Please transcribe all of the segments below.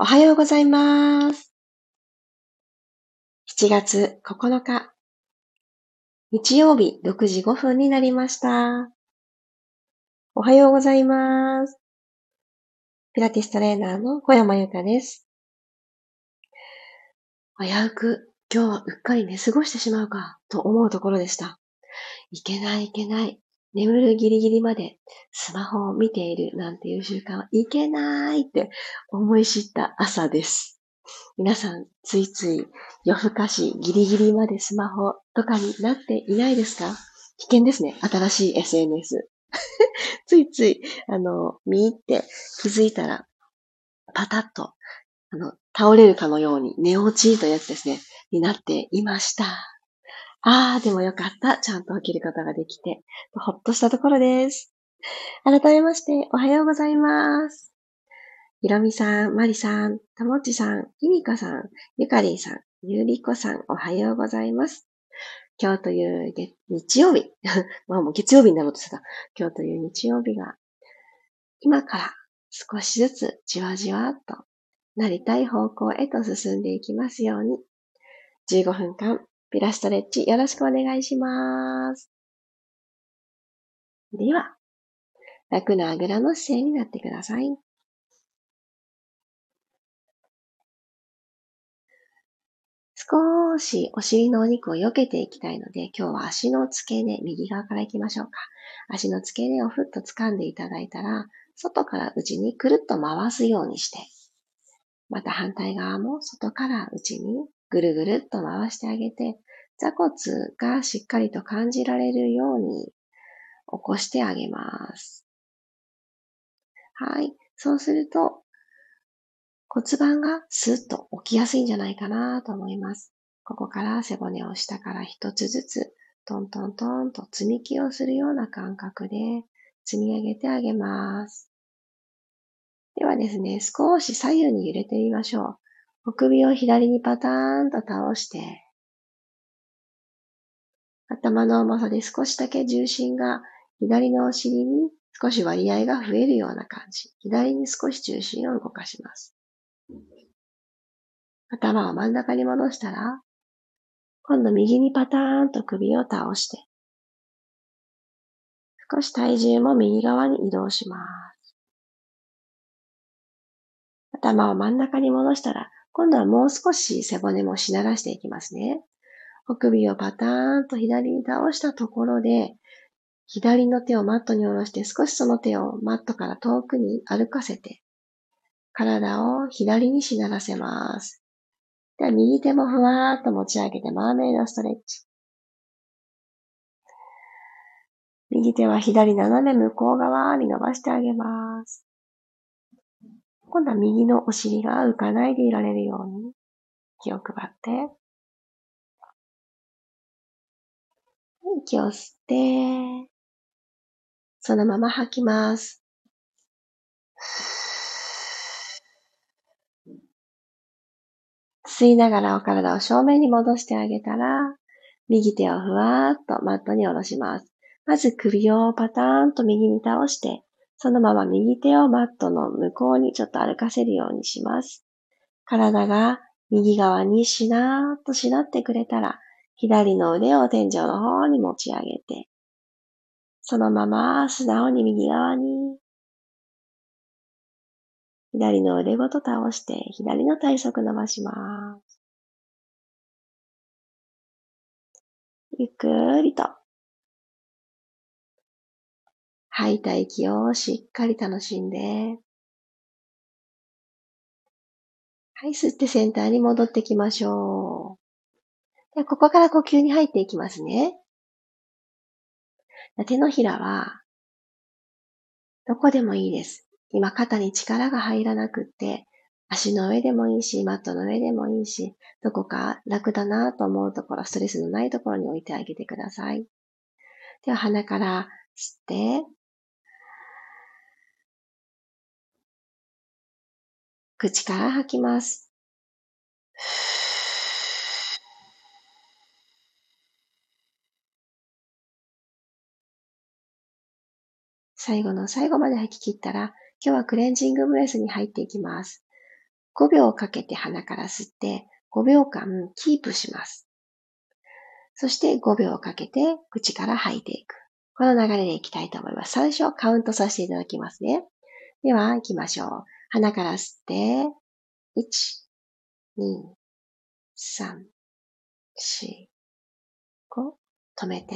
おはようございます。7月9日、日曜日6時5分になりました。おはようございます。ピラティストレーナーの小山由かです。危うく今日はうっかり寝過ごしてしまうかと思うところでした。いけないいけない。眠るギリギリまでスマホを見ているなんていう習慣はいけないって思い知った朝です。皆さん、ついつい夜更かしギリギリまでスマホとかになっていないですか？危険ですね。新しい SNS。ついつい、あの、見入って気づいたら、パタッと、あの、倒れるかのように寝落ちというやつですね、になっていました。ああ、でもよかった。ちゃんと起きることができて、ほっとしたところです。改めまして、おはようございます。ひろみさん、まりさん、たもちさん、ひみかさん、ゆかりんさん、ゆうりこさん、おはようございます。今日という日曜日、まあもう月曜日になろうとしてた。今日という日曜日が、今から少しずつじわじわっとなりたい方向へと進んでいきますように、15分間ピラストレッチよろしくお願いします。では、楽なあぐらの姿勢になってください。少しお尻のお肉を避けていきたいので、今日は足の付け根、右側から行きましょうか。足の付け根をふっと掴んでいただいたら、外から内にくるっと回すようにして、また反対側も外から内にぐるぐるっと回してあげて、座骨がしっかりと感じられるように起こしてあげます。はい。そうすると骨盤がスッと起きやすいんじゃないかなと思います。ここから背骨を下から一つずつトントントンと積み木をするような感覚で積み上げてあげます。ではですね、少し左右に揺れてみましょう。お首を左にパターンと倒して、頭の重さで少しだけ重心が左のお尻に少し割合が増えるような感じ。左に少し重心を動かします。頭を真ん中に戻したら、今度右にパターンと首を倒して、少し体重も右側に移動します。頭を真ん中に戻したら、今度はもう少し背骨もしならしていきますね。お首をパターンと左に倒したところで、左の手をマットに下ろして少しその手をマットから遠くに歩かせて、体を左にしならせます。では右手もふわーっと持ち上げてマーメイドストレッチ。右手は左斜め向こう側に伸ばしてあげます。今度は右のお尻が浮かないでいられるように気を配って、息を吸って、そのまま吐きます。吸いながらお体を正面に戻してあげたら、右手をふわーっとマットに下ろします。まず首をパターンと右に倒して、そのまま右手をマットの向こうにちょっと歩かせるようにします。体が右側にしなーっとしなってくれたら、左の腕を天井の方に持ち上げて、そのまま素直に右側に、左の腕ごと倒して、左の体側伸ばします。ゆっくりと吐いた息をしっかり楽しんで、はい、吸ってセンターに戻ってきましょう。ではここから呼吸に入っていきますね。手のひらは、どこでもいいです。今肩に力が入らなくって、足の上でもいいし、マットの上でもいいし、どこか楽だなと思うところ、ストレスのないところに置いてあげてください。では鼻から吸って、口から吐きます。最後の最後まで吐き切ったら、今日はクレンジングブレスに入っていきます。5秒かけて鼻から吸って5秒間キープします。そして5秒かけて口から吐いていく。この流れでいきたいと思います。最初カウントさせていただきますね。では行きましょう。鼻から吸って、1、2、3、4、5、止めて、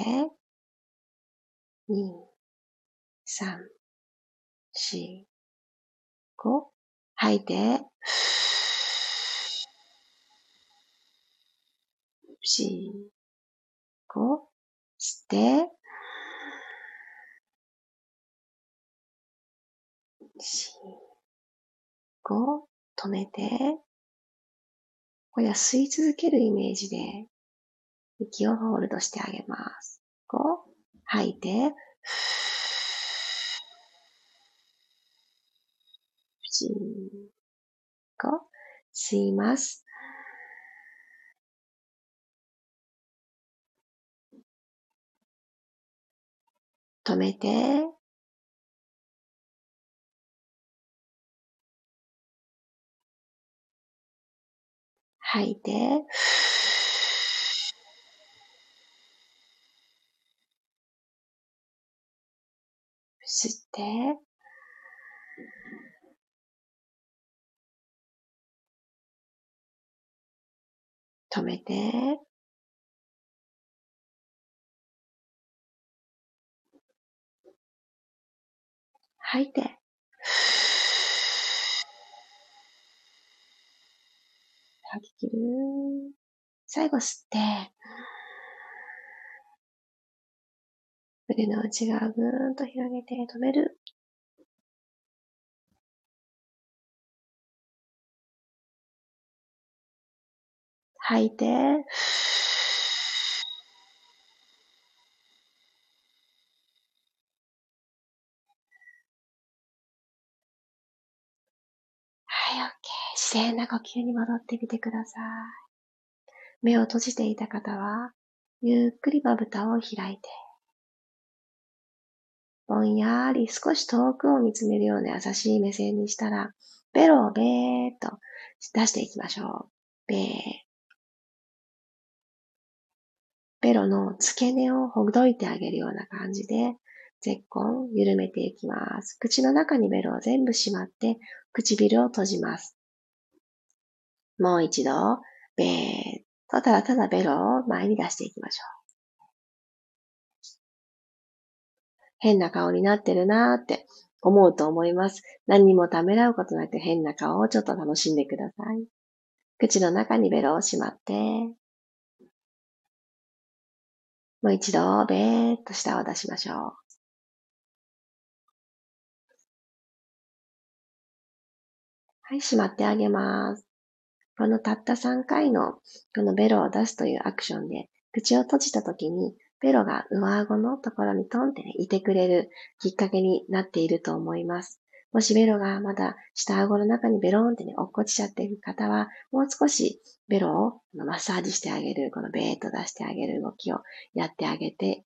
2、3、4、5、吐いて、4、5、吸って、4、5、止めて、これは吸い続けるイメージで、息をホールドしてあげます。5、吐いて、4、5、吸います。止めて、吐いて、吸って、止めて、吐いて、吐きる。最後吸って、腕の内側ぐーんと広げて止める。吐いて、はい、OK。自然な呼吸に戻ってみてください。目を閉じていた方は、ゆっくりまぶたを開いて、ぼんやり少し遠くを見つめるような優しい目線にしたら、ベロをべーっと出していきましょう。べー。ベロの付け根をほどいてあげるような感じで、絶根緩めていきます。口の中にベロを全部しまって、唇を閉じます。もう一度、べーっとただただベロを前に出していきましょう。変な顔になってるなーって思うと思います。何にもためらうことなく変な顔をちょっと楽しんでください。口の中にベロをしまって、もう一度、べーっと舌を出しましょう。はい、しまってあげます。このたった3回のこのベロを出すというアクションで、口を閉じた時にベロが上顎のところにトンってね、いてくれるきっかけになっていると思います。もしベロがまだ下顎の中にベローンってね、落っこちちゃっている方は、もう少しベロをマッサージしてあげる、このベーッと出してあげる動きをやってあげて、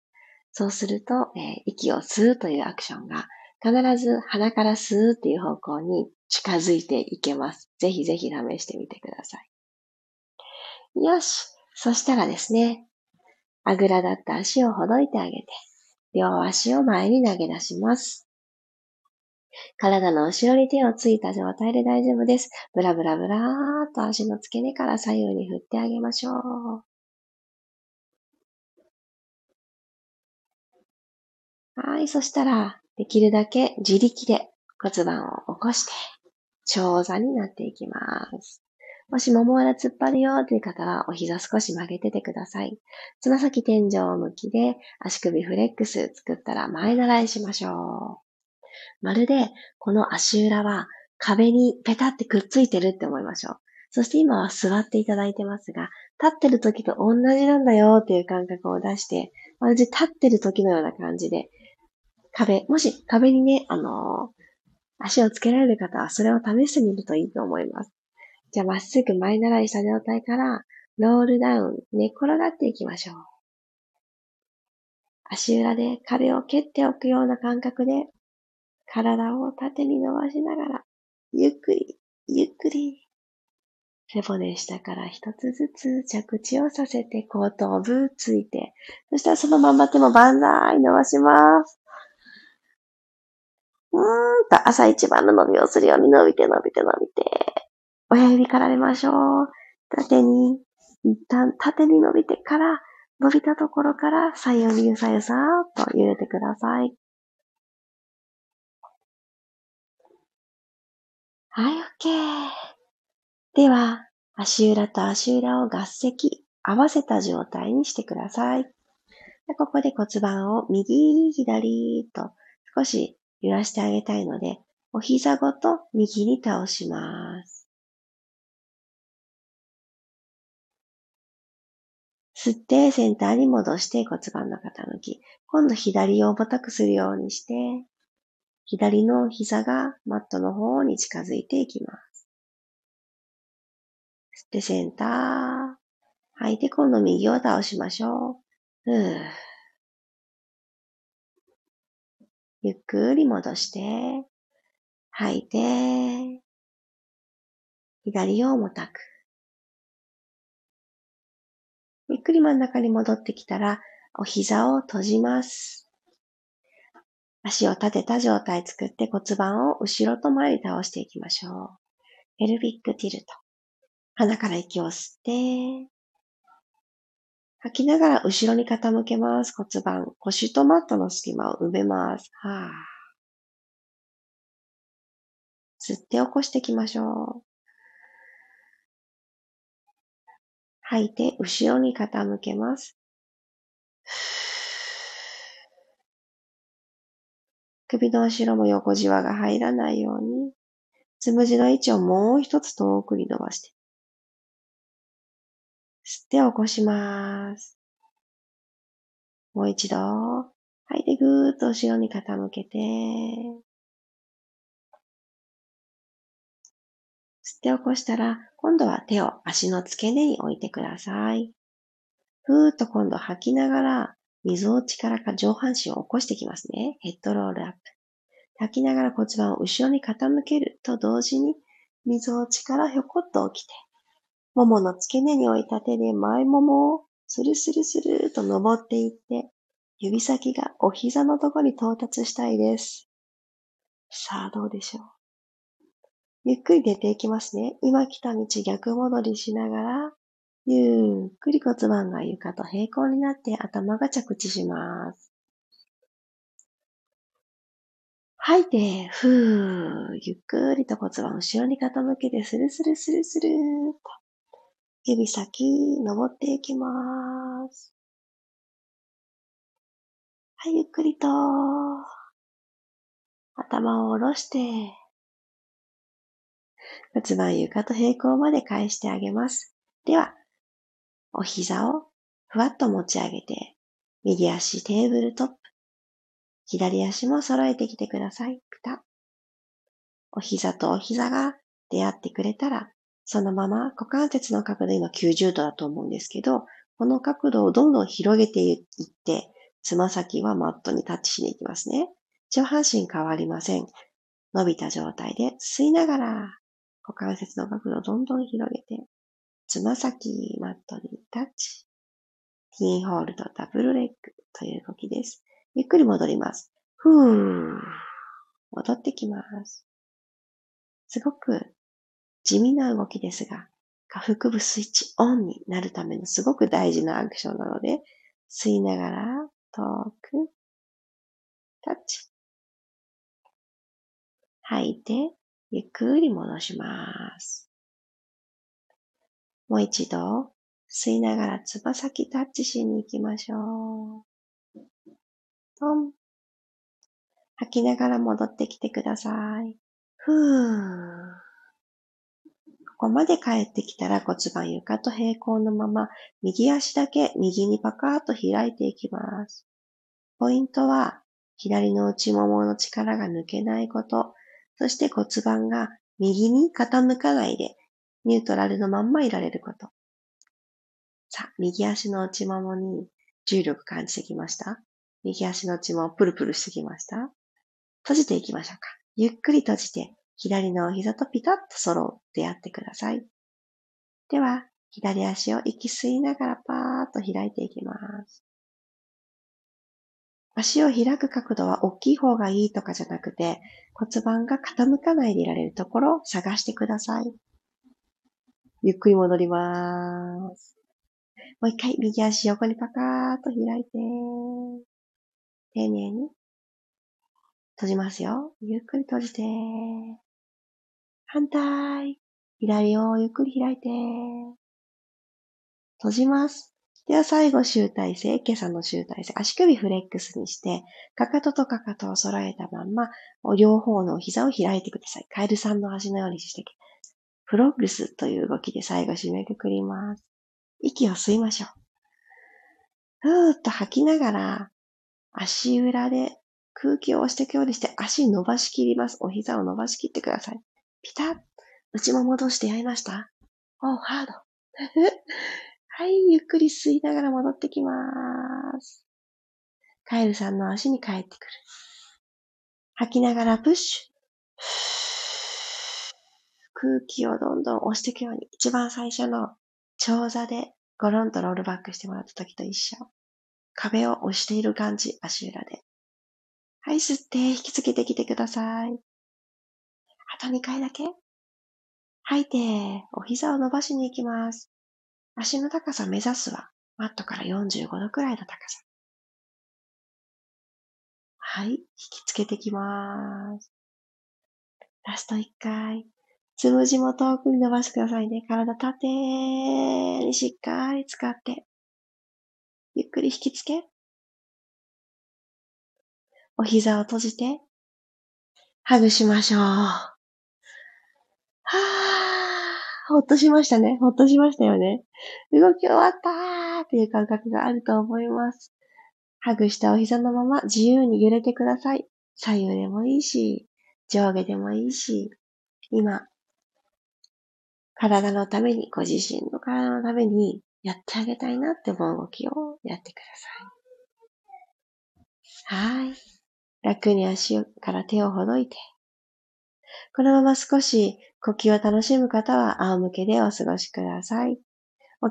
そうすると、えー、息を吸うというアクションが必ず鼻から吸うっていう方向に近づいていけます。ぜひぜひ試してみてください。よし。そしたらですね、あぐらだった足をほどいてあげて、両足を前に投げ出します。体の後ろに手をついた状態で大丈夫です。ブラブラブラーっと足の付け根から左右に振ってあげましょう。はい、そしたら、できるだけ自力で骨盤を起こして、長座になっていきます。もしもも裏突っ張るよという方は、お膝少し曲げててください。つま先天井向きで、足首フレックス作ったら前習いしましょう。まるで、この足裏は壁にペタってくっついてるって思いましょう。そして今は座っていただいてますが、立ってる時と同じなんだよっていう感覚を出して、まるで立ってる時のような感じで、壁、もし壁にね、あの足をつけられる方はそれを試してみるといいと思います。じゃあまっすぐ前習いした状態からロールダウン、寝転がっていきましょう。足裏で壁を蹴っておくような感覚で体を縦に伸ばしながらゆっくり、ゆっくり背骨下から一つずつ着地をさせて後頭部ついて、そしたらそのまま手も万歳伸ばします。うーんと朝一番の伸びをするように伸びて伸びて伸びて、親指から出ましょう。縦に、一旦縦に伸びてから、伸びたところから左右にゆさゆさーっと揺れてください。はい、OK。では、足裏と足裏を合石、合わせた状態にしてください。ここで骨盤を右、左と少し揺らしてあげたいので、お膝ごと右に倒します。吸ってセンターに戻して骨盤の傾き。今度左を重たくするようにして、左の膝がマットの方に近づいていきます。吸ってセンター。吐いて今度右を倒しましょう。うーゆっくり戻して、吐いて、左を重たく。ゆっくり真ん中に戻ってきたら、お膝を閉じます。足を立てた状態作って骨盤を後ろと前に倒していきましょう。エルビックティルト。鼻から息を吸って、吐きながら後ろに傾けます。骨盤。腰とマットの隙間を埋めます。はぁ。吸って起こしていきましょう。吐いて後ろに傾けます。首の後ろも横じわが入らないように、つむじの位置をもう一つ遠くに伸ばして。吸って起こします。もう一度。吐いてぐーっと後ろに傾けて。吸って起こしたら、今度は手を足の付け根に置いてください。ふーっと今度吐きながら、溝落ちか上半身を起こしてきますね。ヘッドロールアップ。吐きながら骨盤を後ろに傾けると同時に、溝落ちからひょこっと起きて、ももの付け根に置いた手で前ももをスルスルスルと登っていって、指先がお膝のとこに到達したいです。さあ、どうでしょう。ゆっくり出ていきますね。今来た道逆戻りしながら、ゆっくり骨盤が床と平行になって頭が着地します。吐いて、ふー、ゆっくりと骨盤後ろに傾けて、スルスルスルスルーと。指先、登っていきます。はい、ゆっくりと、頭を下ろして、骨盤床と平行まで返してあげます。では、お膝をふわっと持ち上げて、右足テーブルトップ、左足も揃えてきてください。ピタお膝とお膝が出会ってくれたら、そのまま股関節の角度今90度だと思うんですけど、この角度をどんどん広げていって、つま先はマットにタッチしに行きますね。上半身変わりません。伸びた状態で吸いながら股関節の角度をどんどん広げて、つま先マットにタッチ。ティーンホールドダブルレッグという動きです。ゆっくり戻ります。ふーん。戻ってきます。すごく地味な動きですが、下腹部スイッチオンになるためのすごく大事なアクションなので、吸いながら遠く、タッチ。吐いて、ゆっくり戻します。もう一度、吸いながらつば先タッチしに行きましょう。トン。吐きながら戻ってきてください。ふー。ここまで帰ってきたら骨盤床と平行のまま、右足だけ右にパカーッと開いていきます。ポイントは、左の内ももの力が抜けないこと、そして骨盤が右に傾かないで、ニュートラルのまんまいられること。さあ、右足の内ももに重力感じてきました？右足の内ももプルプルしてきました？閉じていきましょうか。ゆっくり閉じて、左の膝とピタッと揃ってやってください。では、左足を息吸いながらパーッと開いていきます。足を開く角度は大きい方がいいとかじゃなくて、骨盤が傾かないでいられるところを探してください。ゆっくり戻ります。もう一回、右足横にパカーッと開いて、丁寧に閉じますよ。ゆっくり閉じて、反対。左をゆっくり開いて、閉じます。では最後、集大成、今朝の集大成。足首フレックスにして、かかととかかとを揃えたまんま、両方の膝を開いてください。カエルさんの足のようにして、フロッグスという動きで最後締めくくります。息を吸いましょう。ふーっと吐きながら、足裏で空気を押していくようにして足伸ばしきります。お膝を伸ばしきってください。ピタッ。内も戻してやりましたおー、ハード。はい、ゆっくり吸いながら戻ってきます。カエルさんの足に帰ってくる。吐きながらプッシュ。空気をどんどん押していくように、一番最初の長座でゴロンとロールバックしてもらった時と一緒。壁を押している感じ、足裏で。はい、吸って引きつけてきてください。あと2回だけ？吐いて、お膝を伸ばしに行きます。足の高さ目指すは、マットから45度くらいの高さ。はい、引きつけてきます。ラスト1回。つむじも遠くに伸ばしてくださいね。体縦にしっかり使って。ゆっくり引きつけ。お膝を閉じて、ハグしましょう。はぁ。ほっとしましたね。ほっとしましたよね。動き終わったーっていう感覚があると思います。ハグしたお膝のまま自由に揺れてください。左右でもいいし、上下でもいいし、今、体のために、ご自身の体のためにやってあげたいなって思う動きをやってください。はい。楽に足から手をほどいて、このまま少し呼吸を楽しむ方は仰向けでお過ごしください。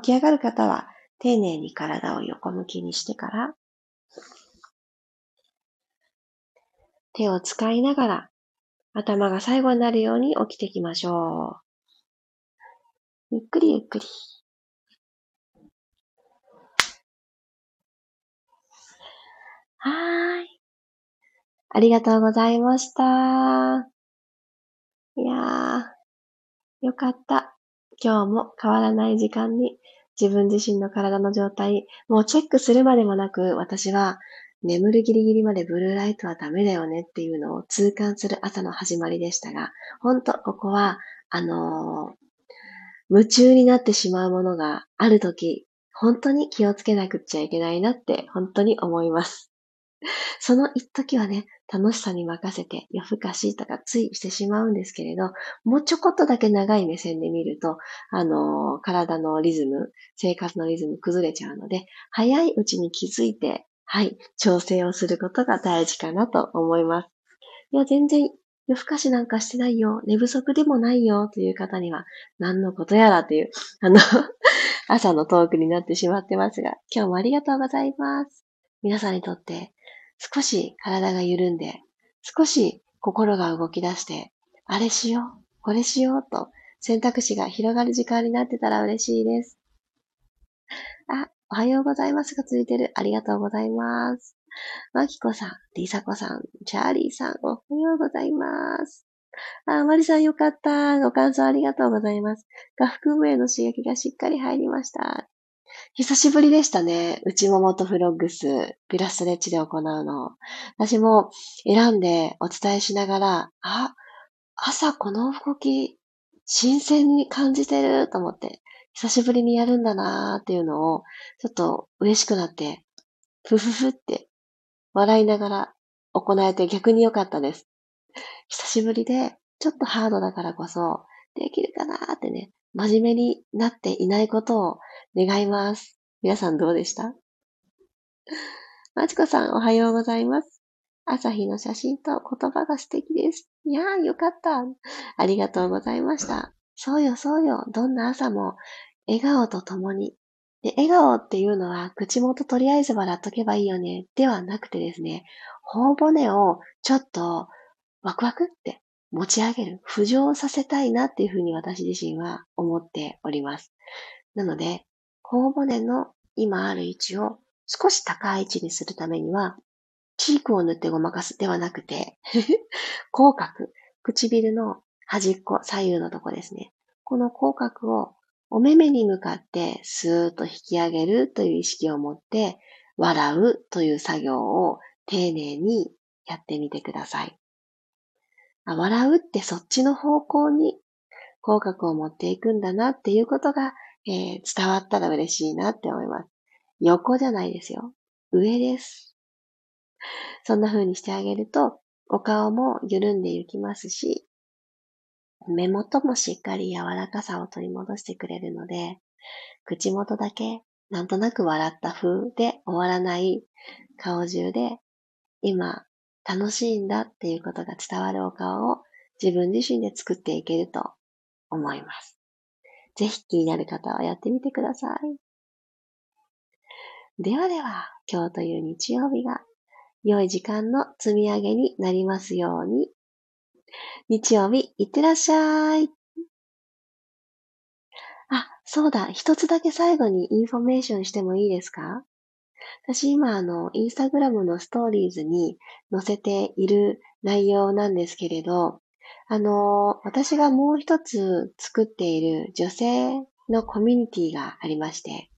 起き上がる方は丁寧に体を横向きにしてから、手を使いながら頭が最後になるように起きていきましょう。ゆっくりゆっくり。はーい。ありがとうございました。いやー、よかった。今日も変わらない時間に自分自身の体の状態、もうチェックするまでもなく、私は眠るギリギリまでブルーライトはダメだよねっていうのを痛感する朝の始まりでしたが、本当ここは、あのー、夢中になってしまうものがあるとき、本当に気をつけなくちゃいけないなって本当に思います。その一時はね、楽しさに任せて夜更かしとかついしてしまうんですけれど、もうちょこっとだけ長い目線で見ると、あの、体のリズム、生活のリズム崩れちゃうので、早いうちに気づいて、はい、調整をすることが大事かなと思います。いや、全然夜更かしなんかしてないよ、寝不足でもないよという方には、何のことやらという、あの 朝のトークになってしまってますが、今日もありがとうございます。皆さんにとって少し体が緩んで、少し心が動き出して、あれしよう、これしようと選択肢が広がる時間になってたら嬉しいです。あ、おはようございますがついてる。ありがとうございます。まきこさん、りさこさん、チャーリーさん、おはようございます。あ、まりさんよかった。ご感想ありがとうございます。下腹部への刺激がしっかり入りました。久しぶりでしたね。内ももとフロッグス、ピラストレッチで行うの。私も選んでお伝えしながら、あ、朝この動き、新鮮に感じてると思って、久しぶりにやるんだなーっていうのを、ちょっと嬉しくなって、ふふふって笑いながら行えて逆に良かったです。久しぶりで、ちょっとハードだからこそ、できるかなーってね、真面目になっていないことを願います。皆さんどうでした？まちこさん、おはようございます。朝日の写真と言葉が素敵です。いやー、よかった。ありがとうございました。そうよ、そうよ。どんな朝も笑顔と共に。で、笑顔っていうのは口元とりあえず笑っとけばいいよね。ではなくてですね、頬骨をちょっとワクワクって持ち上げる、浮上させたいなっていうふうに私自身は思っております。なので、頬骨の今ある位置を少し高い位置にするためには、チークを塗ってごまかすではなくて 口角、唇の端っこ、左右のとこですね。この口角をお目目に向かってスーッと引き上げるという意識を持って笑うという作業を丁寧にやってみてください。笑うってそっちの方向に口角を持っていくんだなっていうことが、えー、伝わったら嬉しいなって思います。横じゃないですよ。上です。そんな風にしてあげると、お顔も緩んでいきますし、目元もしっかり柔らかさを取り戻してくれるので、口元だけなんとなく笑った風で終わらない顔中で、今楽しいんだっていうことが伝わるお顔を自分自身で作っていけると思います。ぜひ気になる方はやってみてください。ではでは、今日という日曜日が良い時間の積み上げになりますように。日曜日、いってらっしゃい。あ、そうだ、一つだけ最後にインフォメーションしてもいいですか？私今、あの、インスタグラムのストーリーズに載せている内容なんですけれど、あの、私がもう一つ作っている女性のコミュニティがありまして、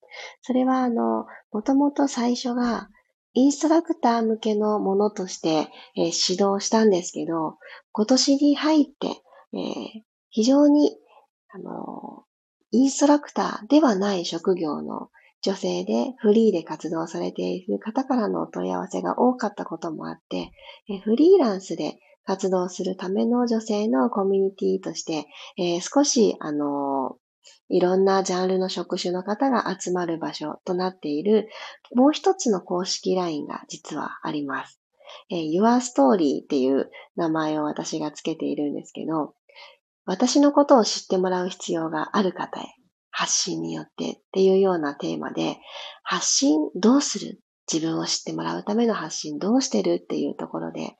それはあの、もともと最初がインストラクター向けのものとして、えー、始動したんですけど、今年に入って、えー、非常に、あの、インストラクターではない職業の女性でフリーで活動されている方からのお問い合わせが多かったこともあって、フリーランスで活動するための女性のコミュニティとして、えー、少し、あのいろんなジャンルの職種の方が集まる場所となっている、もう一つの公式 LINE が実はあります。えー、Your Story っていう名前を私がつけているんですけど、私のことを知ってもらう必要がある方へ、発信によってっていうようなテーマで、発信どうする？自分を知ってもらうための発信どうしてるっていうところで、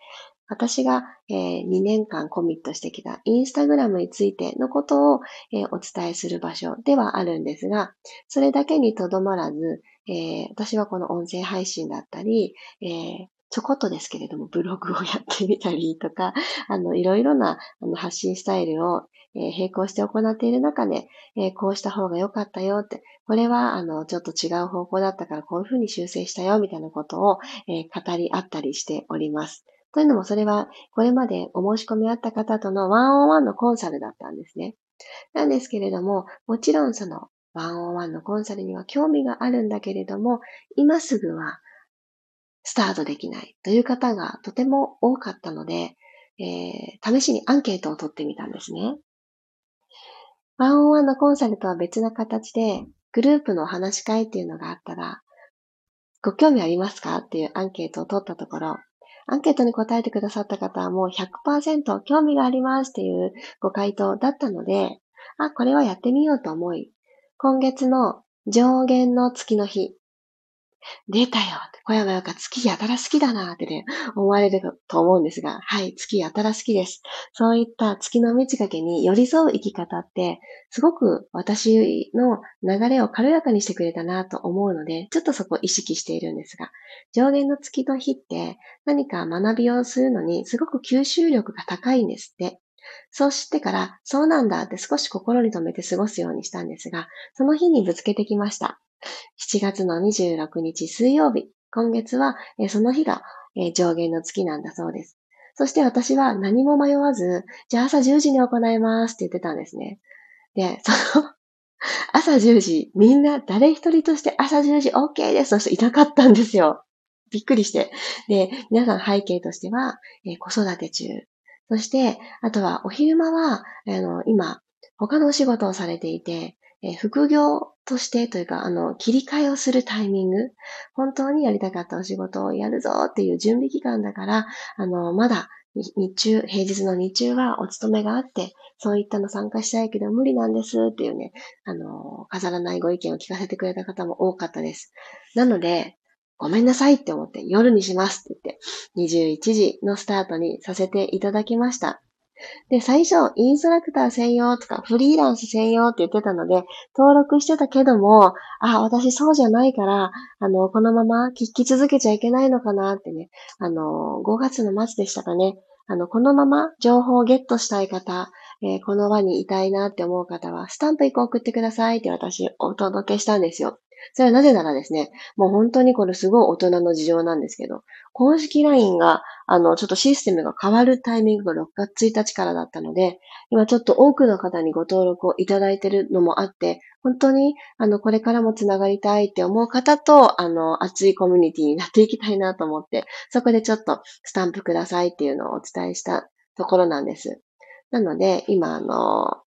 私が、え、2年間コミットしてきたインスタグラムについてのことを、え、お伝えする場所ではあるんですが、それだけにとどまらず、え、私はこの音声配信だったり、え、ちょこっとですけれども、ブログをやってみたりとか、あの、いろいろなあの発信スタイルを、えー、並行して行っている中で、えー、こうした方が良かったよって、これは、あの、ちょっと違う方向だったからこういうふうに修正したよみたいなことを、えー、語り合ったりしております。というのもそれはこれまでお申し込みあった方とのワンオンワンのコンサルだったんですね。なんですけれども、もちろんそのワンオンワンのコンサルには興味があるんだけれども、今すぐはスタートできないという方がとても多かったので、えー、試しにアンケートを取ってみたんですね。ワンオンワンのコンサルとは別な形で、グループの話し会っていうのがあったら、ご興味ありますかっていうアンケートを取ったところ、アンケートに答えてくださった方はもう100%興味がありますっていうご回答だったので、あ、これはやってみようと思い、今月の上限の月の日、出たよ小山よか月やたら好きだなってね、思われると思うんですが、はい、月やたら好きです。そういった月の満ち欠けに寄り添う生き方って、すごく私の流れを軽やかにしてくれたなと思うので、ちょっとそこ意識しているんですが、上限の月の日って何か学びをするのにすごく吸収力が高いんですって。そうしてから、そうなんだって少し心に留めて過ごすようにしたんですが、その日にぶつけてきました。7月の26日水曜日、今月は、その日が、上限の月なんだそうです。そして私は何も迷わず、じゃあ朝10時に行いますって言ってたんですね。で、その 朝10時、みんな誰一人として朝10時 OK ですとしていなかったんですよ。びっくりして。で、皆さん背景としては、えー、子育て中。そして、あとはお昼間は、あの、今、他のお仕事をされていて、えー、副業としてというか、あの、切り替えをするタイミング、本当にやりたかったお仕事をやるぞっていう準備期間だから、あの、まだ日中、平日の日中はお勤めがあって、そういったの参加したいけど無理なんですっていうね、あの、飾らないご意見を聞かせてくれた方も多かったです。なので、ごめんなさいって思って夜にしますって言って、21時のスタートにさせていただきました。で、最初、インストラクター専用とか、フリーランス専用って言ってたので、登録してたけども、あ、私そうじゃないから、あの、このまま聞き続けちゃいけないのかなってね、あの、5月の末でしたかね、あの、このまま情報をゲットしたい方、えー、この輪にいたいなって思う方は、スタンプ1個送ってくださいって私お届けしたんですよ。それはなぜならですね、もう本当にこれすごい大人の事情なんですけど、公式 LINE が、あの、ちょっとシステムが変わるタイミングが6月1日からだったので、今ちょっと多くの方にご登録をいただいているのもあって、本当に、あの、これからもつながりたいって思う方と、あの、熱いコミュニティになっていきたいなと思って、そこでちょっとスタンプくださいっていうのをお伝えしたところなんです。なので、今、あの、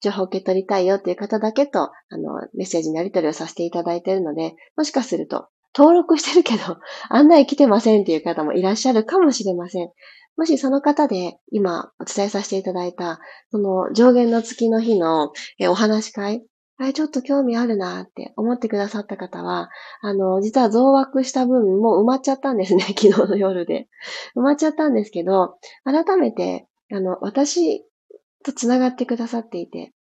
情報を受け取りたいよっていう方だけと、あの、メッセージのやり取りをさせていただいているので、もしかすると、登録してるけど、案内来てませんっていう方もいらっしゃるかもしれません。もしその方で今お伝えさせていただいた、その上限の月の日のお話し会、あれちょっと興味あるなって思ってくださった方は、あの、実は増枠した分も埋まっちゃったんですね、昨日の夜で。埋まっちゃったんですけど、改めて、あの、私と繋がってくださっていて、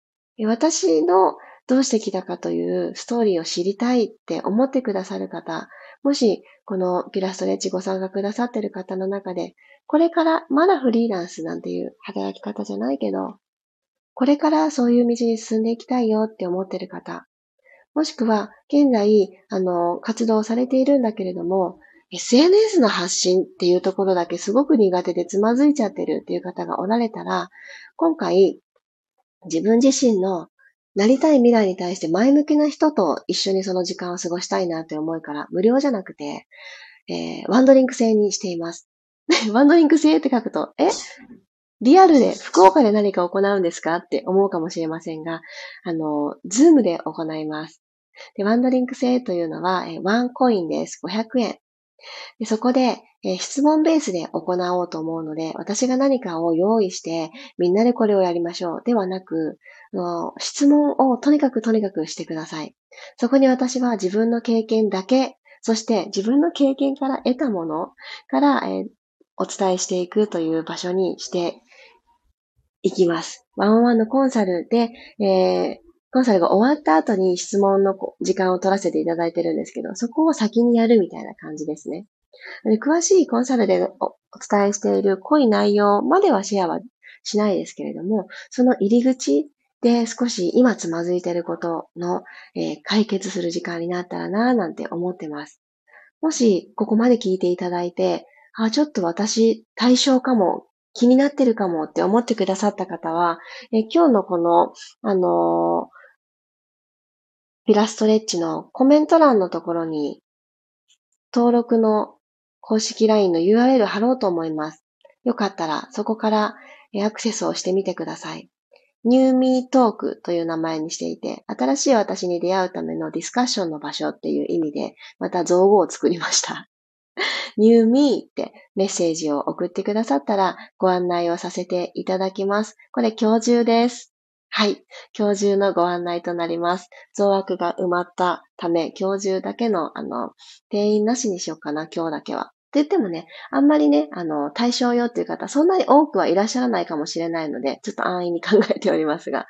私のどうしてきたかというストーリーを知りたいって思ってくださる方、もしこのピラストレッチご参加くださっている方の中で、これからまだフリーランスなんていう働き方じゃないけど、これからそういう道に進んでいきたいよって思ってる方、もしくは現在、あの、活動されているんだけれども、SNS の発信っていうところだけすごく苦手でつまずいちゃってるっていう方がおられたら、今回、自分自身のなりたい未来に対して前向きな人と一緒にその時間を過ごしたいなという思いから、無料じゃなくて、えー、ワンドリンク制にしています。ワンドリンク制って書くと、え？リアルで、福岡で何か行うんですかって思うかもしれませんが、あの、ズームで行います。で、ワンドリンク制というのは、えワンコインです。500円。でそこで、えー、質問ベースで行おうと思うので、私が何かを用意して、みんなでこれをやりましょう。ではなく、質問をとにかくとにかくしてください。そこに私は自分の経験だけ、そして自分の経験から得たものから、えー、お伝えしていくという場所にしていきます。ワンオンワンのコンサルで、えー、コンサルが終わった後に質問の時間を取らせていただいてるんですけど、そこを先にやるみたいな感じですね。詳しいコンサルでお伝えしている濃い内容まではシェアはしないですけれども、その入り口で少し今つまずいていることの、えー、解決する時間になったらなぁなんて思ってます。もしここまで聞いていただいて、あ、ちょっと私対象かも、気になってるかもって思ってくださった方は、え今日のこの、あのーピラストレッチのコメント欄のところに登録の公式 LINE の URL 貼ろうと思います。よかったらそこからアクセスをしてみてください。ニューミートークという名前にしていて、新しい私に出会うためのディスカッションの場所っていう意味で、また造語を作りました。ニューミーってメッセージを送ってくださったらご案内をさせていただきます。これ今日中です。はい。今日中のご案内となります。増枠が埋まったため、今日中だけの、あの、定員なしにしようかな、今日だけは。って言ってもね、あんまりね、あの、対象用っていう方、そんなに多くはいらっしゃらないかもしれないので、ちょっと安易に考えておりますが、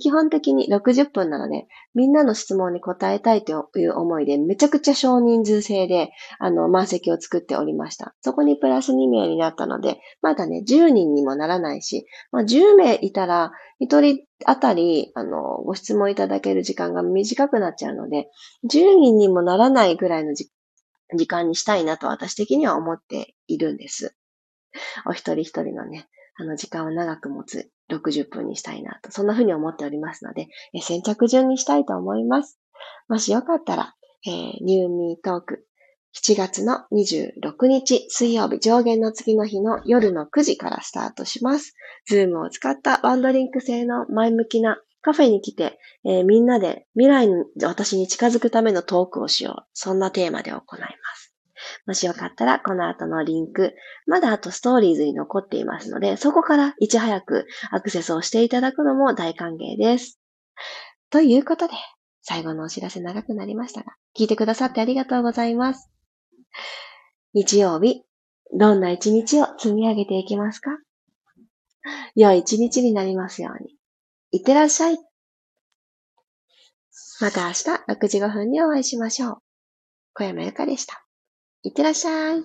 基本的に60分なので、みんなの質問に答えたいという思いで、めちゃくちゃ少人数制で、あの、満席を作っておりました。そこにプラス2名になったので、まだね、10人にもならないし、まあ、10名いたら、1人あたり、あの、ご質問いただける時間が短くなっちゃうので、10人にもならないぐらいの時時間にしたいなと私的には思っているんです。お一人一人のね、あの時間を長く持つ60分にしたいなと、そんな風に思っておりますので、え先着順にしたいと思います。もしよかったら、えー、 New Me Talk 7月の26日水曜日上弦の次の日の夜の9時からスタートします。ズームを使ったワンドリンク製の前向きなカフェに来て、えー、みんなで未来の私に近づくためのトークをしよう。そんなテーマで行います。もしよかったらこの後のリンク、まだあとストーリーズに残っていますので、そこからいち早くアクセスをしていただくのも大歓迎です。ということで、最後のお知らせ長くなりましたが、聞いてくださってありがとうございます。日曜日、どんな一日を積み上げていきますか？良い一日になりますように。いってらっしゃい。また明日6時5分にお会いしましょう。小山由かでした。いってらっしゃい。